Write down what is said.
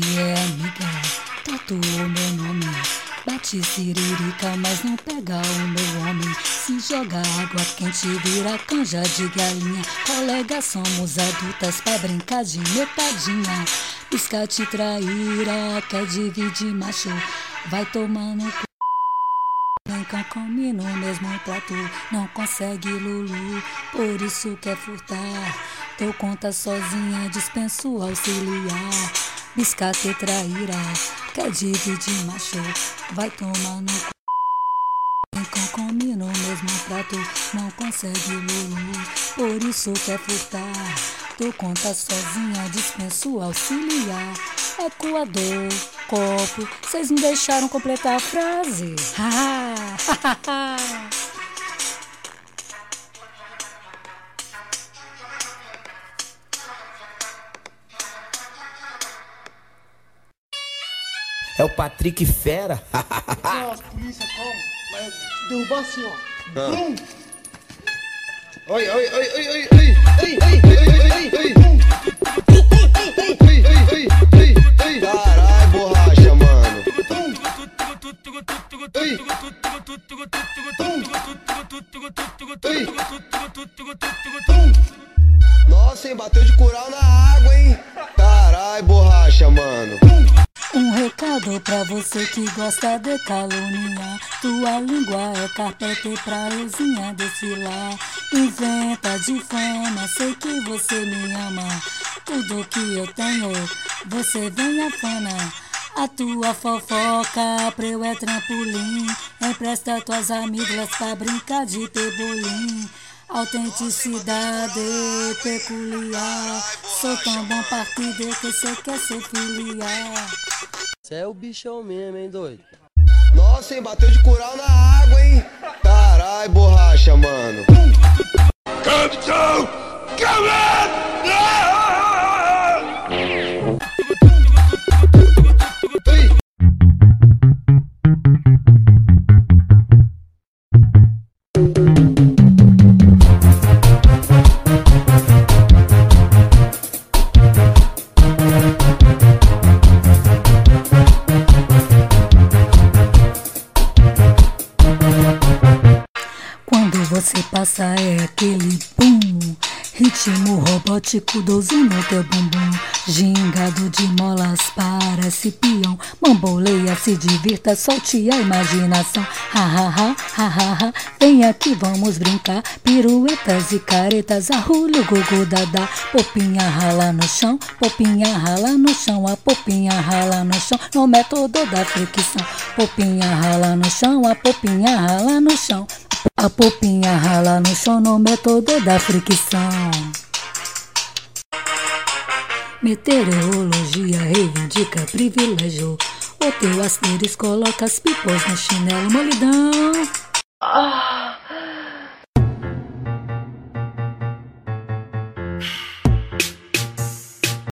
que é amiga, tatuou meu nome. Bate siririca, mas não pega o meu homem. Se joga água quente, vira canja de galinha. Colega, somos adultas pra brincar de metadinha. Piscate traíra, quer dividir macho. Vai tomando cu. Nunca come no mesmo prato, não consegue Lulu, por isso quer furtar. Deu conta sozinha, dispenso auxiliar. Biscate traíra, quer dividir macho, vai tomar no cu. Nunca come no mesmo prato, não consegue Lulu, por isso quer furtar. Deu conta sozinha, dispenso auxiliar. Ecoador, copo, vocês me deixaram completar a frase. É o Patrick Fera. Nossa, polícia, calma. Vai derrubar assim, ó. Bum! Oi, oi, oi, oi, oi, oi, oi, oi, oi, oi, oi, oi. Caralho, borracha, mano. Oi. Nossa, hein, bateu de cural na água, hein? Caralho, borracha, mano. Recado pra você que gosta de caluniar. Tua língua é carpete pra euzinha desfilar. Inventa de fama, sei que você me ama. Tudo que eu tenho, você vem afana. A tua fofoca pra eu é trampolim. Empresta tuas amigas pra brincar de pebolim. Autenticidade peculiar. Sou tão bom partido que cê quer ser filiar. Cê é o bichão mesmo, hein, doido? Nossa, hein, bateu de cural na água, hein? Caralho, borracha, mano. Você passa é aquele bum Ritmo robótico, 12 no teu bumbum. Gingado de molas, parece peão. Bamboleia, se divirta, solte a imaginação. Ha ha ha, ha ha ha. Vem aqui, vamos brincar. Piruetas e caretas, arrulho, gugu, dadá Popinha rala no chão, popinha rala no chão. A popinha rala no chão, no método da fricção. Popinha rala no chão, a popinha rala no chão a popinha rala no chão no método da fricção. Meteorologia reivindica privilégio. O teu asterisco coloca as pipas no chinelo molidão.